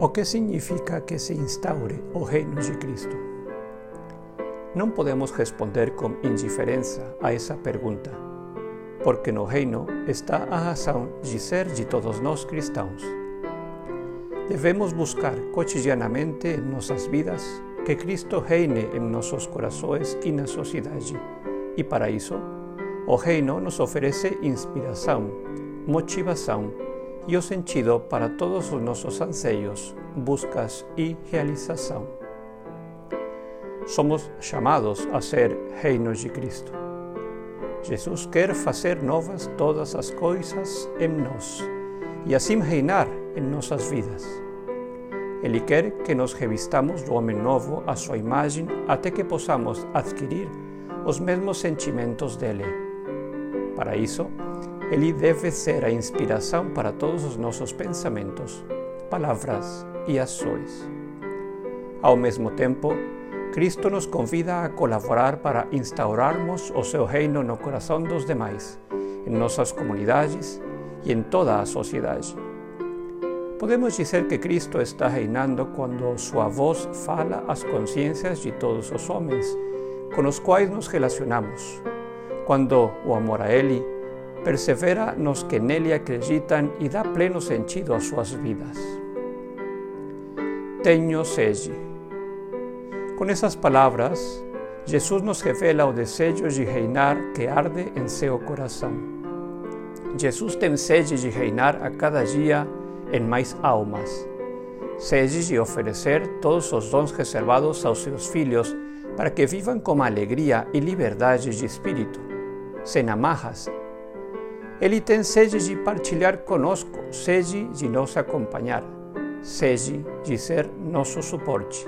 O que significa que se instaure o reino de Cristo? Não podemos responder com indiferença a essa pergunta, porque no reino está a razão de ser de todos nós cristãos. Devemos buscar cotidianamente em nossas vidas que Cristo reine em nossos corações e na sociedade, e para isso, o reino nos oferece inspiração, motivação e o sentido para todos os nossos anseios, buscas e realização. Somos chamados a ser reinos de Cristo. Jesus quer fazer novas todas as coisas em nós e assim reinar em nossas vidas. Ele quer que nos revistamos do homem novo à sua imagem até que possamos adquirir os mesmos sentimentos dele. Para isso, ele deve ser a inspiração para todos os nossos pensamentos, palavras e ações. Ao mesmo tempo, Cristo nos convida a colaborar para instaurarmos o seu reino no coração dos demais, em nossas comunidades e em toda a sociedade. Podemos dizer que Cristo está reinando quando sua voz fala às consciências de todos os homens com os quais nos relacionamos, quando o amor a Ele persevera nos que nele acreditam e dá pleno sentido às suas vidas. Tenho sede. Com essas palavras, Jesus nos revela o desejo de reinar que arde em seu coração. Jesus tem sede de reinar a cada dia em mais almas, sede de oferecer todos os dons reservados aos seus filhos para que vivam com alegria e liberdade de espírito, sem amarras ele tem sede de partilhar conosco, sede de nos acompanhar, sede de ser nosso suporte,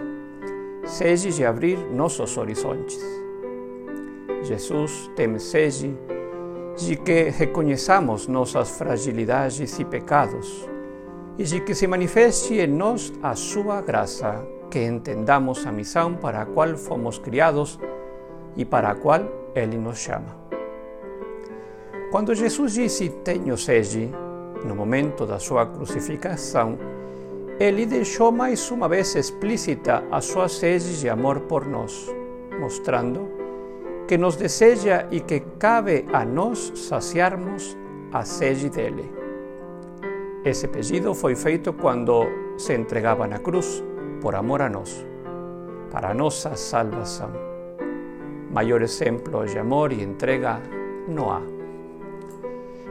sede de abrir nossos horizontes. Jesus tem sede de que reconheçamos nossas fragilidades e pecados e de que se manifeste em nós a sua graça, que entendamos a missão para a qual fomos criados e para a qual Ele nos chama. Quando Jesus disse tenho sede, no momento da sua crucificação, ele deixou mais uma vez explícita a sua sede de amor por nós, mostrando que nos deseja e que cabe a nós saciarmos a sede dele. Esse pedido foi feito quando se entregava na cruz por amor a nós, para nossa salvação. Maior exemplo de amor e entrega não há.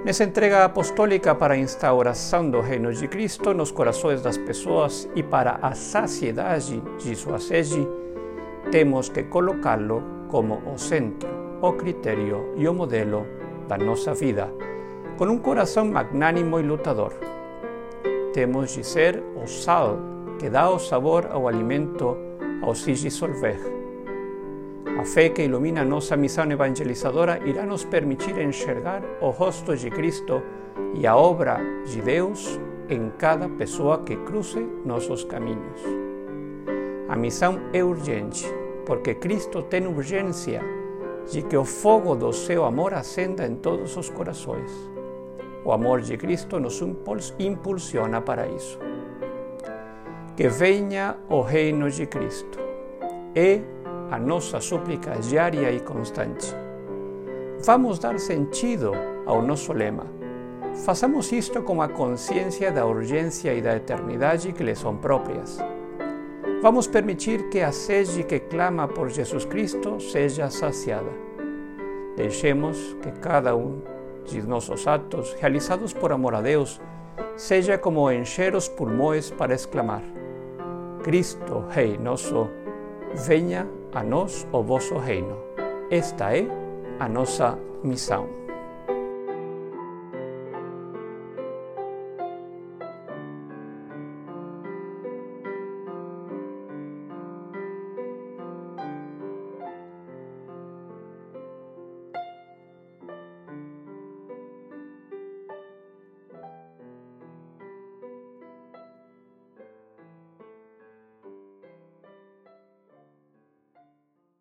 Nessa entrega apostólica para a instauração do reino de Cristo nos corações das pessoas e para a saciedade de sua sede, temos que colocá-lo como o centro, o critério e o modelo da nossa vida, com um coração magnânimo e lutador. Temos de ser o sal que dá o sabor ao alimento ao se dissolver a fé que ilumina nossa missão evangelizadora irá nos permitir enxergar o rosto de Cristo e a obra de Deus em cada pessoa que cruze nossos caminhos. A missão é urgente, porque Cristo tem urgência de que o fogo do seu amor acenda em todos os corações. O amor de Cristo nos impulsiona para isso. Que venha o reino de Cristo. É a nossa súplica diária e constante. Vamos dar sentido ao nosso lema. Façamos isto com a consciência da urgência e da eternidade que lhe são próprias. Vamos permitir que a sede que clama por Jesus Cristo seja saciada. Deixemos que cada um de nossos atos, realizados por amor a Deus, seja como encher os pulmões para exclamar: Cristo, Rei nosso, venha a nós o vosso reino. Esta é a nossa missão.